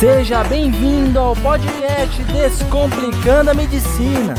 Seja bem-vindo ao podcast Descomplicando a Medicina.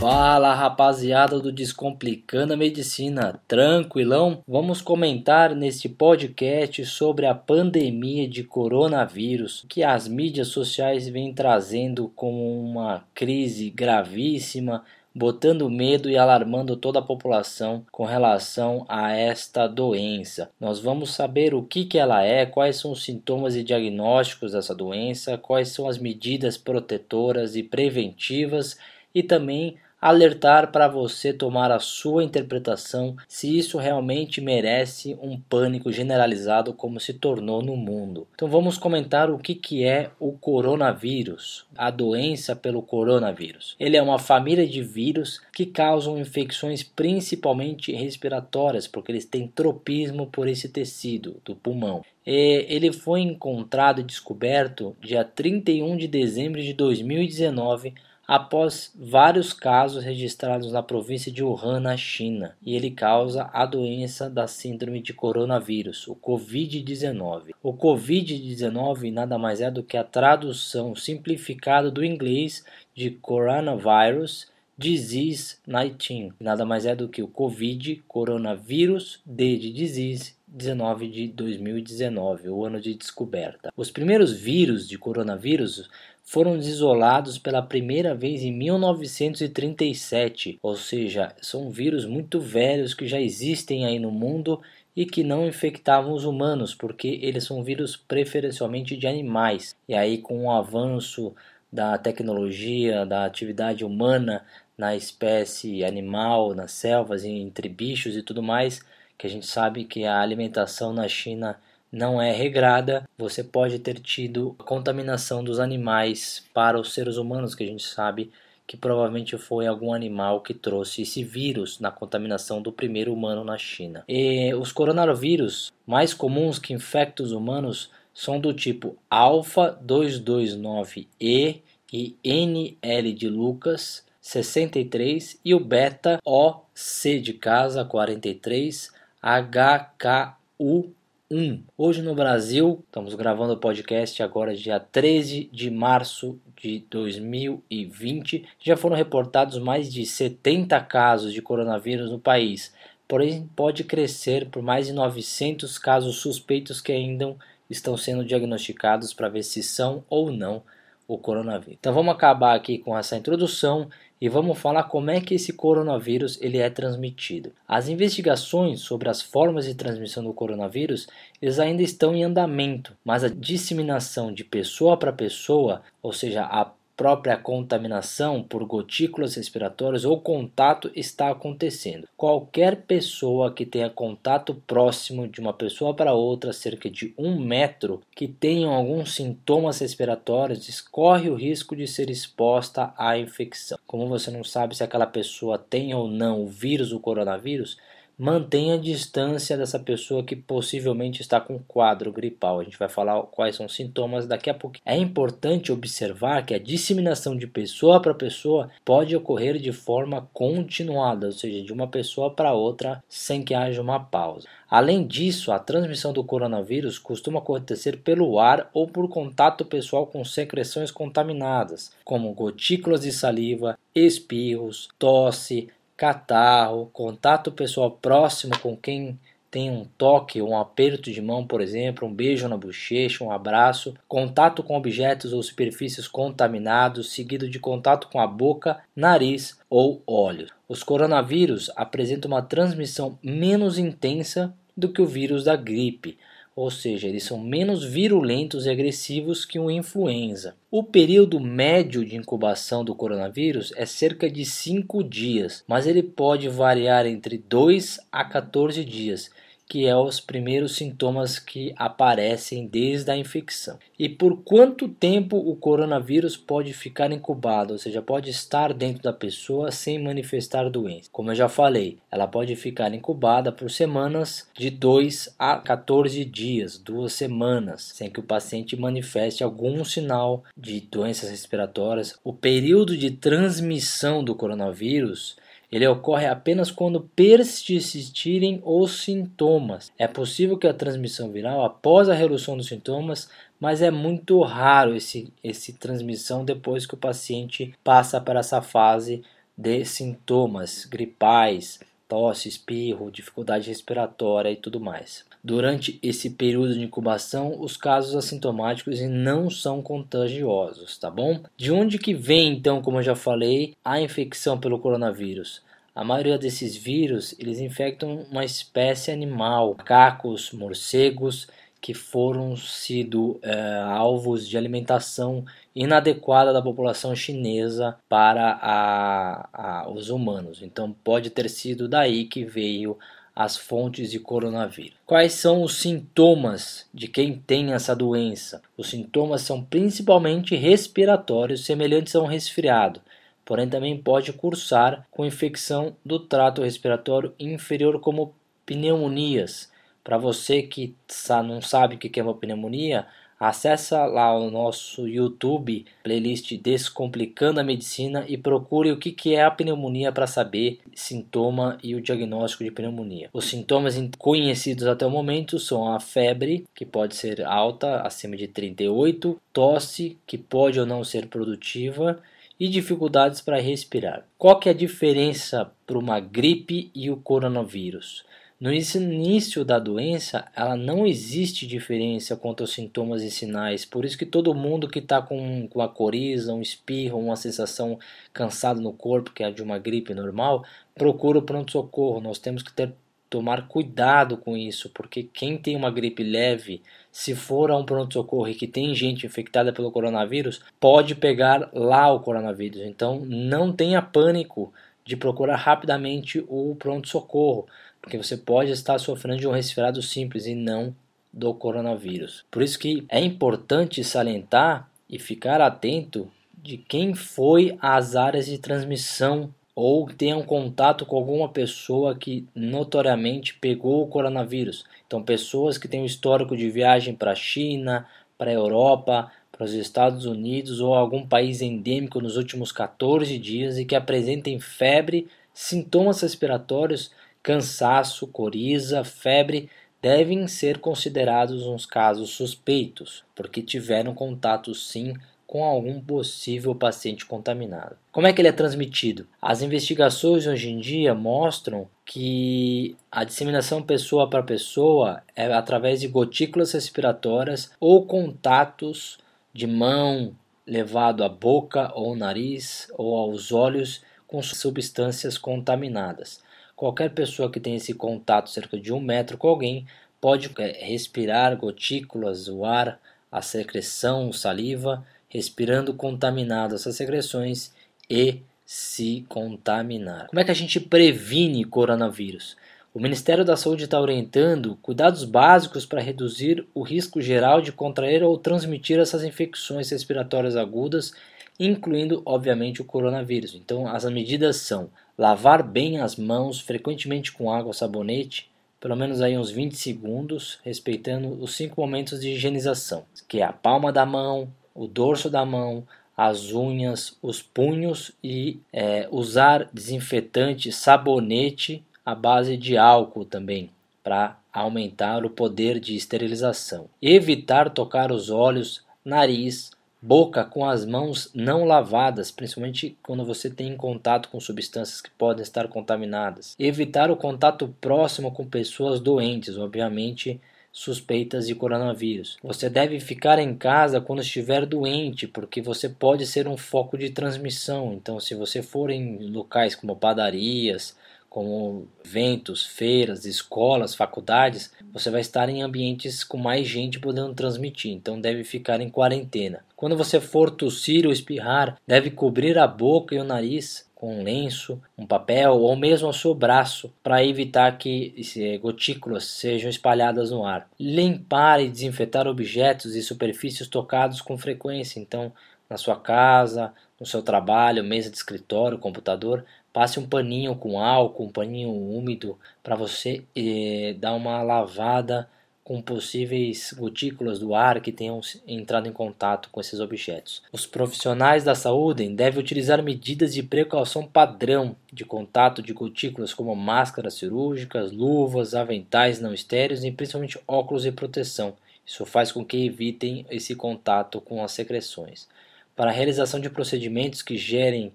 Fala rapaziada do Descomplicando a Medicina, tranquilão? Vamos comentar neste podcast sobre a pandemia de coronavírus que as mídias sociais vêm trazendo como uma crise gravíssima botando medo e alarmando toda a população com relação a esta doença. Nós vamos saber o que, que ela é, quais são os sintomas e diagnósticos dessa doença, quais são as medidas protetoras e preventivas e também alertar para você tomar a sua interpretação se isso realmente merece um pânico generalizado como se tornou no mundo. Então vamos comentar o que, que é o coronavírus, a doença pelo coronavírus. Ele é uma família de vírus que causam infecções principalmente respiratórias, porque eles têm tropismo por esse tecido do pulmão. E ele foi encontrado e descoberto dia 31 de dezembro de 2019 após vários casos registrados na província de Wuhan, na China, e ele causa a doença da síndrome de coronavírus, o COVID-19. O COVID-19 nada mais é do que a tradução simplificada do inglês de coronavirus disease 19, nada mais é do que o COVID, coronavírus, D de disease 19 de 2019, o ano de descoberta. Os primeiros vírus de coronavírus foram isolados pela primeira vez em 1937, ou seja, são vírus muito velhos que já existem aí no mundo e que não infectavam os humanos, porque eles são vírus preferencialmente de animais. E aí com o avanço da tecnologia, da atividade humana na espécie animal, nas selvas, entre bichos e tudo mais, que a gente sabe que a alimentação na China não é regrada, você pode ter tido contaminação dos animais para os seres humanos, que a gente sabe que provavelmente foi algum animal que trouxe esse vírus na contaminação do primeiro humano na China. E os coronavírus mais comuns que infectam os humanos são do tipo alfa 229E e NL de Lucas 63 e o beta OC de casa 43 HKU 1. Hoje no Brasil, estamos gravando o podcast agora dia 13 de março de 2020. Já foram reportados mais de 70 casos de coronavírus no país, porém pode crescer por mais de 900 casos suspeitos que ainda estão sendo diagnosticados para ver se são ou não o coronavírus. Então vamos acabar aqui com essa introdução e vamos falar como é que esse coronavírus ele é transmitido. As investigações sobre as formas de transmissão do coronavírus eles ainda estão em andamento, mas a disseminação de pessoa para pessoa, ou seja, a própria contaminação por gotículas respiratórias ou contato está acontecendo. Qualquer pessoa que tenha contato próximo de uma pessoa para outra, cerca de um metro, que tenha alguns sintomas respiratórios, corre o risco de ser exposta à infecção. Como você não sabe se aquela pessoa tem ou não o vírus, o coronavírus, mantenha a distância dessa pessoa que possivelmente está com quadro gripal. A gente vai falar quais são os sintomas daqui a pouco. É importante observar que a disseminação de pessoa para pessoa pode ocorrer de forma continuada, ou seja, de uma pessoa para outra sem que haja uma pausa. Além disso, a transmissão do coronavírus costuma acontecer pelo ar ou por contato pessoal com secreções contaminadas, como gotículas de saliva, espirros, tosse, catarro, contato pessoal próximo com quem tem um toque, um aperto de mão, por exemplo, um beijo na bochecha, um abraço, contato com objetos ou superfícies contaminados, seguido de contato com a boca, nariz ou olhos. Os coronavírus apresentam uma transmissão menos intensa do que o vírus da gripe, ou seja, eles são menos virulentos e agressivos que o influenza. O período médio de incubação do coronavírus é cerca de 5 dias, mas ele pode variar entre 2 a 14 dias que é os primeiros sintomas que aparecem desde a infecção. E por quanto tempo o coronavírus pode ficar incubado, ou seja, pode estar dentro da pessoa sem manifestar doença? Como eu já falei, ela pode ficar incubada por semanas de 2 a 14 dias, duas semanas, sem que o paciente manifeste algum sinal de doenças respiratórias. O período de transmissão do coronavírus Ele ocorre apenas quando persistirem os sintomas. É possível que a transmissão viral após a redução dos sintomas, mas é muito raro esse, esse transmissão depois que o paciente passa para essa fase de sintomas gripais, tosse, espirro, dificuldade respiratória e tudo mais. Durante esse período de incubação, os casos assintomáticos não são contagiosos, tá bom? De onde que vem então, como eu já falei, a infecção pelo coronavírus? A maioria desses vírus, eles infectam uma espécie animal, macacos, morcegos, que foram sido é, alvos de alimentação inadequada da população chinesa para a, a, os humanos. Então pode ter sido daí que veio as fontes de coronavírus. Quais são os sintomas de quem tem essa doença? Os sintomas são principalmente respiratórios, semelhantes a um resfriado, porém também pode cursar com infecção do trato respiratório inferior, como pneumonias para você que não sabe o que é uma pneumonia, acessa lá o nosso YouTube, playlist Descomplicando a Medicina e procure o que é a pneumonia para saber sintoma e o diagnóstico de pneumonia. Os sintomas conhecidos até o momento são a febre, que pode ser alta, acima de 38, tosse, que pode ou não ser produtiva, e dificuldades para respirar. Qual que é a diferença para uma gripe e o coronavírus? No início da doença, ela não existe diferença quanto aos sintomas e sinais, por isso que todo mundo que está com, com uma coriza, um espirro, uma sensação cansado no corpo, que é de uma gripe normal, procura o pronto-socorro. Nós temos que ter, tomar cuidado com isso, porque quem tem uma gripe leve, se for a um pronto-socorro e que tem gente infectada pelo coronavírus, pode pegar lá o coronavírus. Então não tenha pânico de procurar rapidamente o pronto-socorro porque você pode estar sofrendo de um resfriado simples e não do coronavírus. Por isso que é importante salientar e ficar atento de quem foi às áreas de transmissão ou tenha um contato com alguma pessoa que notoriamente pegou o coronavírus. Então, pessoas que têm um histórico de viagem para a China, para a Europa, para os Estados Unidos ou algum país endêmico nos últimos 14 dias e que apresentem febre, sintomas respiratórios cansaço, coriza, febre devem ser considerados uns casos suspeitos, porque tiveram contato sim com algum possível paciente contaminado. Como é que ele é transmitido? As investigações hoje em dia mostram que a disseminação pessoa para pessoa é através de gotículas respiratórias ou contatos de mão levado à boca ou nariz ou aos olhos com substâncias contaminadas. Qualquer pessoa que tenha esse contato cerca de um metro com alguém pode é, respirar gotículas, o ar, a secreção, saliva, respirando contaminado essas secreções e se contaminar. Como é que a gente previne coronavírus? O Ministério da Saúde está orientando cuidados básicos para reduzir o risco geral de contrair ou transmitir essas infecções respiratórias agudas, incluindo, obviamente, o coronavírus. Então, as medidas são Lavar bem as mãos, frequentemente com água ou sabonete, pelo menos aí uns 20 segundos, respeitando os cinco momentos de higienização, que é a palma da mão, o dorso da mão, as unhas, os punhos e é, usar desinfetante, sabonete à base de álcool também, para aumentar o poder de esterilização. Evitar tocar os olhos, nariz, boca com as mãos não lavadas, principalmente quando você tem contato com substâncias que podem estar contaminadas. Evitar o contato próximo com pessoas doentes, obviamente suspeitas de coronavírus. Você deve ficar em casa quando estiver doente, porque você pode ser um foco de transmissão. Então, se você for em locais como padarias, como eventos, feiras, escolas, faculdades, você vai estar em ambientes com mais gente podendo transmitir, então deve ficar em quarentena. Quando você for tossir ou espirrar, deve cobrir a boca e o nariz com um lenço, um papel ou mesmo o seu braço para evitar que gotículas sejam espalhadas no ar. Limpar e desinfetar objetos e superfícies tocados com frequência, então na sua casa, no seu trabalho, mesa de escritório, computador, Passe um paninho com álcool, um paninho úmido para você eh, dar uma lavada com possíveis gotículas do ar que tenham entrado em contato com esses objetos. Os profissionais da saúde devem utilizar medidas de precaução padrão de contato de gotículas, como máscaras cirúrgicas, luvas, aventais não estéreis e principalmente óculos de proteção. Isso faz com que evitem esse contato com as secreções. Para a realização de procedimentos que gerem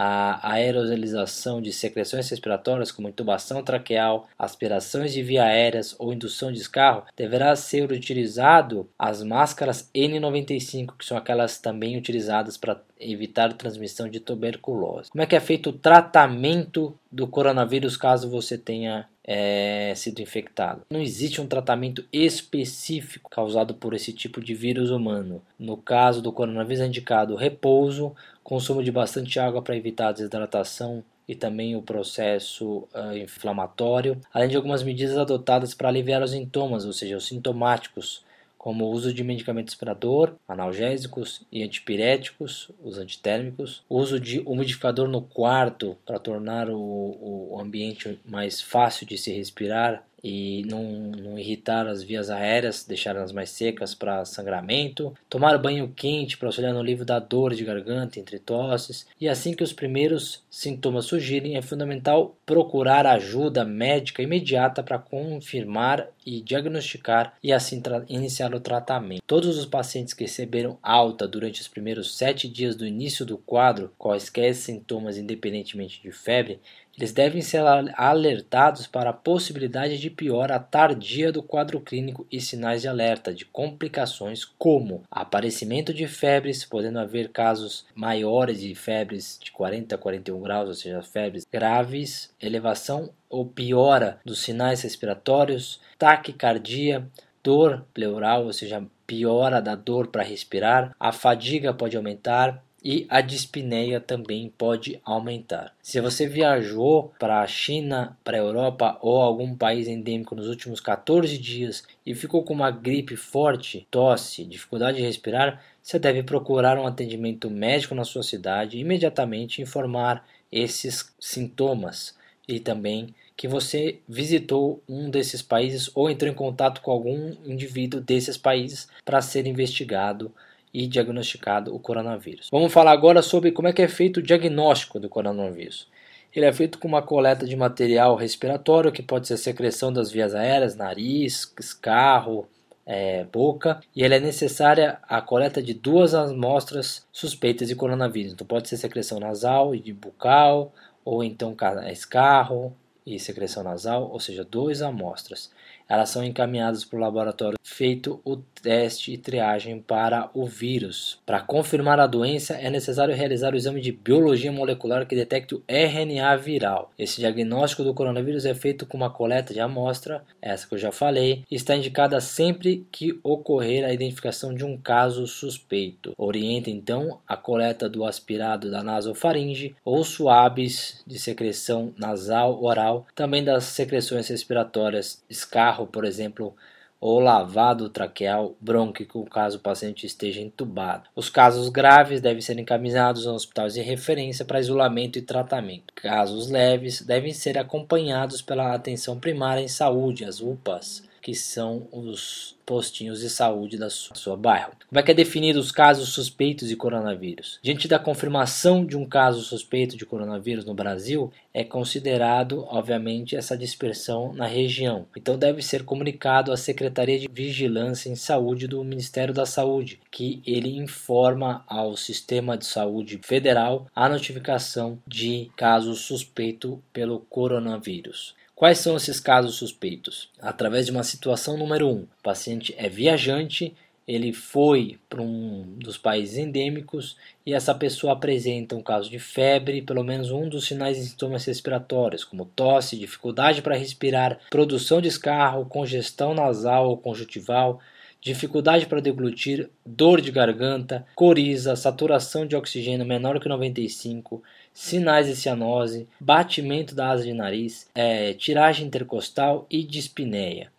a aerosolização de secreções respiratórias, como intubação traqueal, aspirações de via aéreas ou indução de escarro, deverá ser utilizado as máscaras N95, que são aquelas também utilizadas para evitar transmissão de tuberculose. Como é que é feito o tratamento do coronavírus caso você tenha é, sido infectado. Não existe um tratamento específico causado por esse tipo de vírus humano. No caso do coronavírus é indicado repouso, consumo de bastante água para evitar a desidratação e também o processo uh, inflamatório, além de algumas medidas adotadas para aliviar os sintomas, ou seja, os sintomáticos, como o uso de medicamentos para dor, analgésicos e antipiréticos, os antitérmicos, o uso de umidificador no quarto para tornar o, o ambiente mais fácil de se respirar, e não, não irritar as vias aéreas, deixá-las mais secas para sangramento, tomar banho quente para auxiliar no alívio da dor de garganta entre tosses, e assim que os primeiros sintomas surgirem, é fundamental procurar ajuda médica imediata para confirmar e diagnosticar e assim iniciar o tratamento. Todos os pacientes que receberam alta durante os primeiros sete dias do início do quadro, quaisquer sintomas independentemente de febre, eles devem ser alertados para a possibilidade de piora tardia do quadro clínico e sinais de alerta de complicações como aparecimento de febres, podendo haver casos maiores de febres de 40 a 41 graus, ou seja, febres graves, elevação ou piora dos sinais respiratórios, taquicardia, dor pleural, ou seja, piora da dor para respirar, a fadiga pode aumentar, e a dispneia também pode aumentar. Se você viajou para a China, para a Europa ou algum país endêmico nos últimos 14 dias e ficou com uma gripe forte, tosse, dificuldade de respirar, você deve procurar um atendimento médico na sua cidade e imediatamente informar esses sintomas e também que você visitou um desses países ou entrou em contato com algum indivíduo desses países para ser investigado e diagnosticado o coronavírus. Vamos falar agora sobre como é que é feito o diagnóstico do coronavírus. Ele é feito com uma coleta de material respiratório, que pode ser secreção das vias aéreas, nariz, escarro, é, boca, e ele é necessária a coleta de duas amostras suspeitas de coronavírus. Então pode ser secreção nasal e bucal, ou então escarro e secreção nasal, ou seja, duas amostras elas são encaminhadas para o laboratório feito o teste e triagem para o vírus. Para confirmar a doença, é necessário realizar o exame de biologia molecular que detecte o RNA viral. Esse diagnóstico do coronavírus é feito com uma coleta de amostra, essa que eu já falei, e está indicada sempre que ocorrer a identificação de um caso suspeito. Orienta então a coleta do aspirado da nasofaringe ou suaves de secreção nasal oral, também das secreções respiratórias escarro por exemplo, ou lavado traqueal brônquico caso o paciente esteja entubado. Os casos graves devem ser encaminhados a hospitais de referência para isolamento e tratamento. Casos leves devem ser acompanhados pela atenção primária em saúde, as UPAs, que são os postinhos de saúde da sua bairro. Como é que é definido os casos suspeitos de coronavírus? Diante da confirmação de um caso suspeito de coronavírus no Brasil, é considerado, obviamente, essa dispersão na região. Então deve ser comunicado à Secretaria de Vigilância em Saúde do Ministério da Saúde, que ele informa ao Sistema de Saúde Federal a notificação de caso suspeito pelo coronavírus. Quais são esses casos suspeitos? Através de uma situação número 1, um, o paciente é viajante, ele foi para um dos países endêmicos e essa pessoa apresenta um caso de febre, pelo menos um dos sinais e sintomas respiratórios, como tosse, dificuldade para respirar, produção de escarro, congestão nasal ou conjuntival, dificuldade para deglutir, dor de garganta, coriza, saturação de oxigênio menor que 95, sinais de cianose, batimento da asa de nariz, é, tiragem intercostal e dispneia.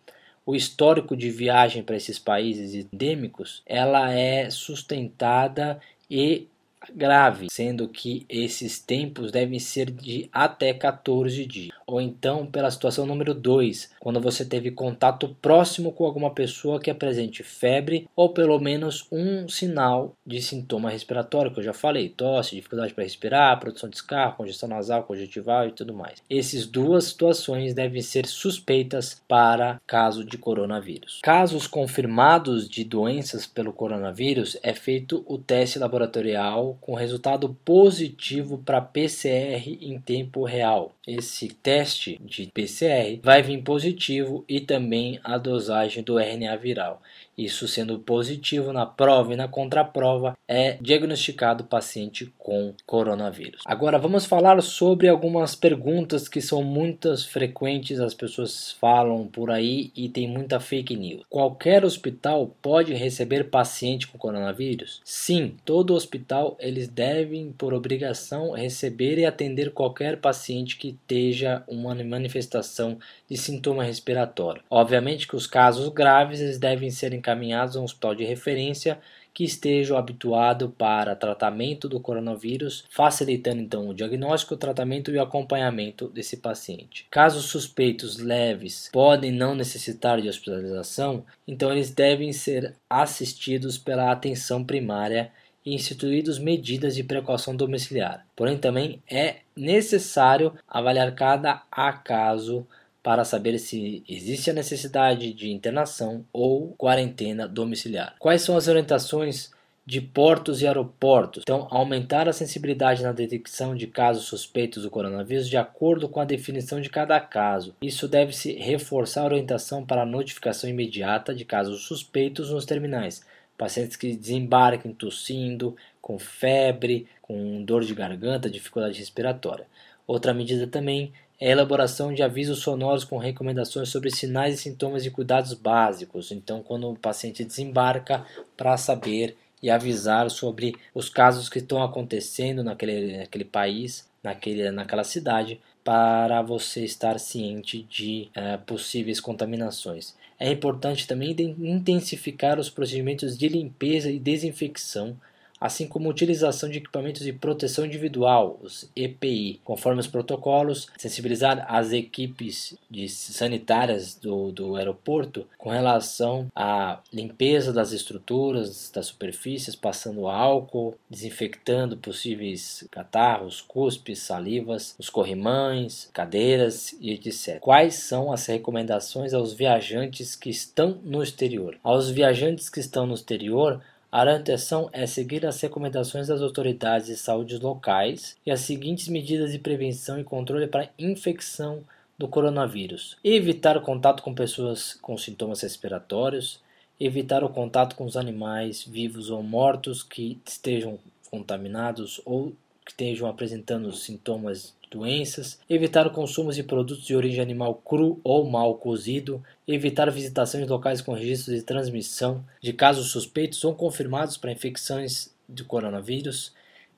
O histórico de viagem para esses países endêmicos, ela é sustentada e grave, sendo que esses tempos devem ser de até 14 dias. ou então pela situação número 2, quando você teve contato próximo com alguma pessoa que apresente febre ou pelo menos um sinal de sintoma respiratório, que eu já falei, tosse, dificuldade para respirar, produção de escarro, congestão nasal, conjuntival e tudo mais. Essas duas situações devem ser suspeitas para caso de coronavírus. Casos confirmados de doenças pelo coronavírus é feito o teste laboratorial com resultado positivo para PCR em tempo real. Esse teste de PCR vai vir positivo e também a dosagem do RNA viral. Isso sendo positivo na prova e na contraprova, é diagnosticado o paciente com coronavírus. Agora vamos falar sobre algumas perguntas que são muitas frequentes, as pessoas falam por aí e tem muita fake news. Qualquer hospital pode receber paciente com coronavírus? Sim, todo hospital eles devem por obrigação receber e atender qualquer paciente que esteja uma manifestação de sintoma respiratório. Obviamente que os casos graves eles devem ser encaminhados a um hospital de referência que estejam habituado para tratamento do coronavírus, facilitando então o diagnóstico, o tratamento e o acompanhamento desse paciente. Casos suspeitos leves podem não necessitar de hospitalização, então eles devem ser assistidos pela atenção primária e instituídos medidas de precaução domiciliar. Porém, também é necessário avaliar cada caso para saber se existe a necessidade de internação ou quarentena domiciliar. Quais são as orientações de portos e aeroportos. Então, aumentar a sensibilidade na detecção de casos suspeitos do coronavírus de acordo com a definição de cada caso. Isso deve-se reforçar a orientação para a notificação imediata de casos suspeitos nos terminais. Pacientes que desembarquem tossindo, com febre, com dor de garganta, dificuldade respiratória. Outra medida também é a elaboração de avisos sonoros com recomendações sobre sinais e sintomas de cuidados básicos. Então, quando o paciente desembarca, para saber e avisar sobre os casos que estão acontecendo naquele, naquele país, naquele, naquela cidade, para você estar ciente de é, possíveis contaminações. É importante também intensificar os procedimentos de limpeza e desinfecção assim como utilização de equipamentos de proteção individual, os EPI, conforme os protocolos, sensibilizar as equipes sanitárias do, do aeroporto com relação à limpeza das estruturas, das superfícies, passando álcool, desinfectando possíveis catarros, cuspes, salivas, os corrimães, cadeiras e etc. Quais são as recomendações aos viajantes que estão no exterior? Aos viajantes que estão no exterior, a orientação é seguir as recomendações das autoridades de saúde locais e as seguintes medidas de prevenção e controle para infecção do coronavírus: evitar contato com pessoas com sintomas respiratórios, evitar o contato com os animais vivos ou mortos que estejam contaminados ou que estejam apresentando sintomas doenças, evitar o consumo de produtos de origem animal cru ou mal cozido, evitar visitações locais com registros de transmissão de casos suspeitos ou confirmados para infecções de coronavírus,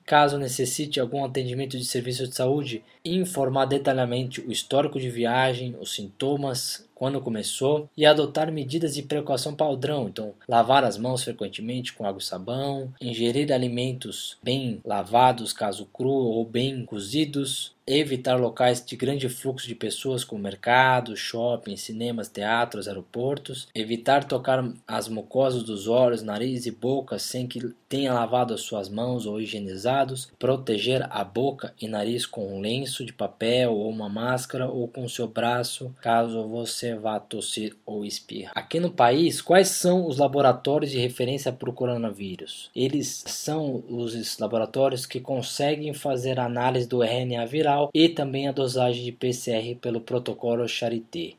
Caso necessite algum atendimento de serviço de saúde, informar detalhadamente o histórico de viagem, os sintomas, quando começou e adotar medidas de precaução padrão, então lavar as mãos frequentemente com água e sabão, ingerir alimentos bem lavados, caso cru ou bem cozidos, evitar locais de grande fluxo de pessoas como mercados, shoppings, cinemas, teatros, aeroportos, evitar tocar as mucosas dos olhos, nariz e boca sem que tenha lavado as suas mãos ou higienizados, proteger a boca e nariz com um lenço de papel ou uma máscara ou com seu braço, caso você vá tossir ou espirrar. Aqui no país, quais são os laboratórios de referência para o coronavírus? Eles são os laboratórios que conseguem fazer análise do RNA viral e também a dosagem de PCR pelo protocolo Charité.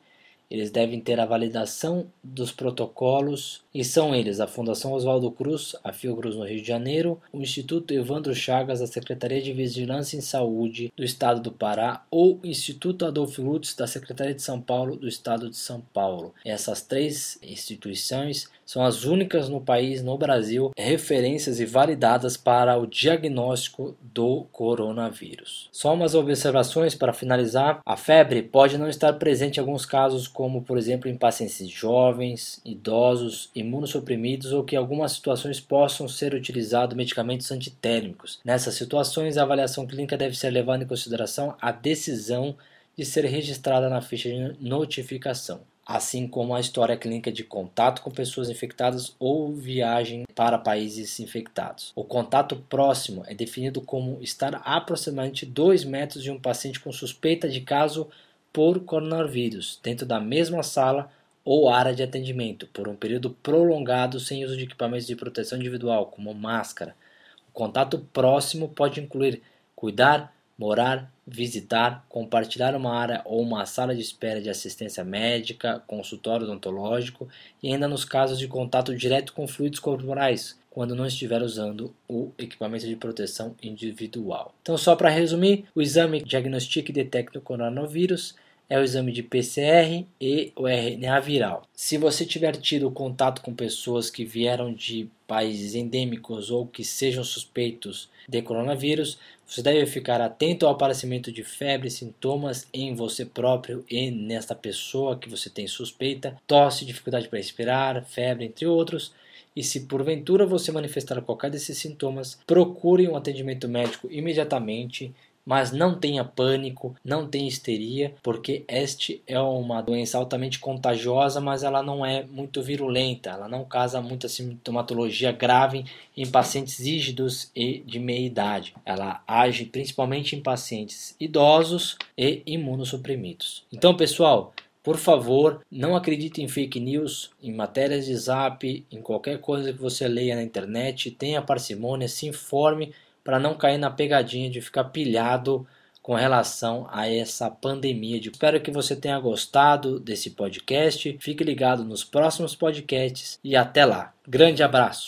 Eles devem ter a validação dos protocolos e são eles a Fundação Oswaldo Cruz, a Fiocruz no Rio de Janeiro, o Instituto Evandro Chagas, da Secretaria de Vigilância em Saúde do Estado do Pará ou o Instituto Adolfo Lutz, da Secretaria de São Paulo do Estado de São Paulo. Essas três instituições são as únicas no país, no Brasil, referências e validadas para o diagnóstico do coronavírus. Só umas observações para finalizar: a febre pode não estar presente em alguns casos, como por exemplo em pacientes jovens, idosos imunossuprimidos ou que em algumas situações possam ser utilizados medicamentos antitérmicos. Nessas situações, a avaliação clínica deve ser levando em consideração a decisão de ser registrada na ficha de notificação, assim como a história clínica de contato com pessoas infectadas ou viagem para países infectados. O contato próximo é definido como estar a aproximadamente 2 metros de um paciente com suspeita de caso por coronavírus, dentro da mesma sala ou área de atendimento, por um período prolongado sem uso de equipamentos de proteção individual, como máscara. O contato próximo pode incluir cuidar, morar, visitar, compartilhar uma área ou uma sala de espera de assistência médica, consultório odontológico e ainda nos casos de contato direto com fluidos corporais, quando não estiver usando o equipamento de proteção individual. Então, só para resumir, o exame diagnostica e detecta o coronavírus é o exame de PCR e o RNA viral. Se você tiver tido contato com pessoas que vieram de países endêmicos ou que sejam suspeitos de coronavírus, você deve ficar atento ao aparecimento de febre, sintomas em você próprio e nesta pessoa que você tem suspeita, tosse, dificuldade para respirar, febre, entre outros. E se porventura você manifestar qualquer desses sintomas, procure um atendimento médico imediatamente mas não tenha pânico, não tenha histeria, porque este é uma doença altamente contagiosa, mas ela não é muito virulenta, ela não causa muita sintomatologia grave em pacientes rígidos e de meia idade. Ela age principalmente em pacientes idosos e imunossuprimidos. Então, pessoal, por favor, não acredite em fake news, em matérias de zap, em qualquer coisa que você leia na internet. Tenha parcimônia, se informe para não cair na pegadinha de ficar pilhado com relação a essa pandemia. Espero que você tenha gostado desse podcast. Fique ligado nos próximos podcasts e até lá. Grande abraço.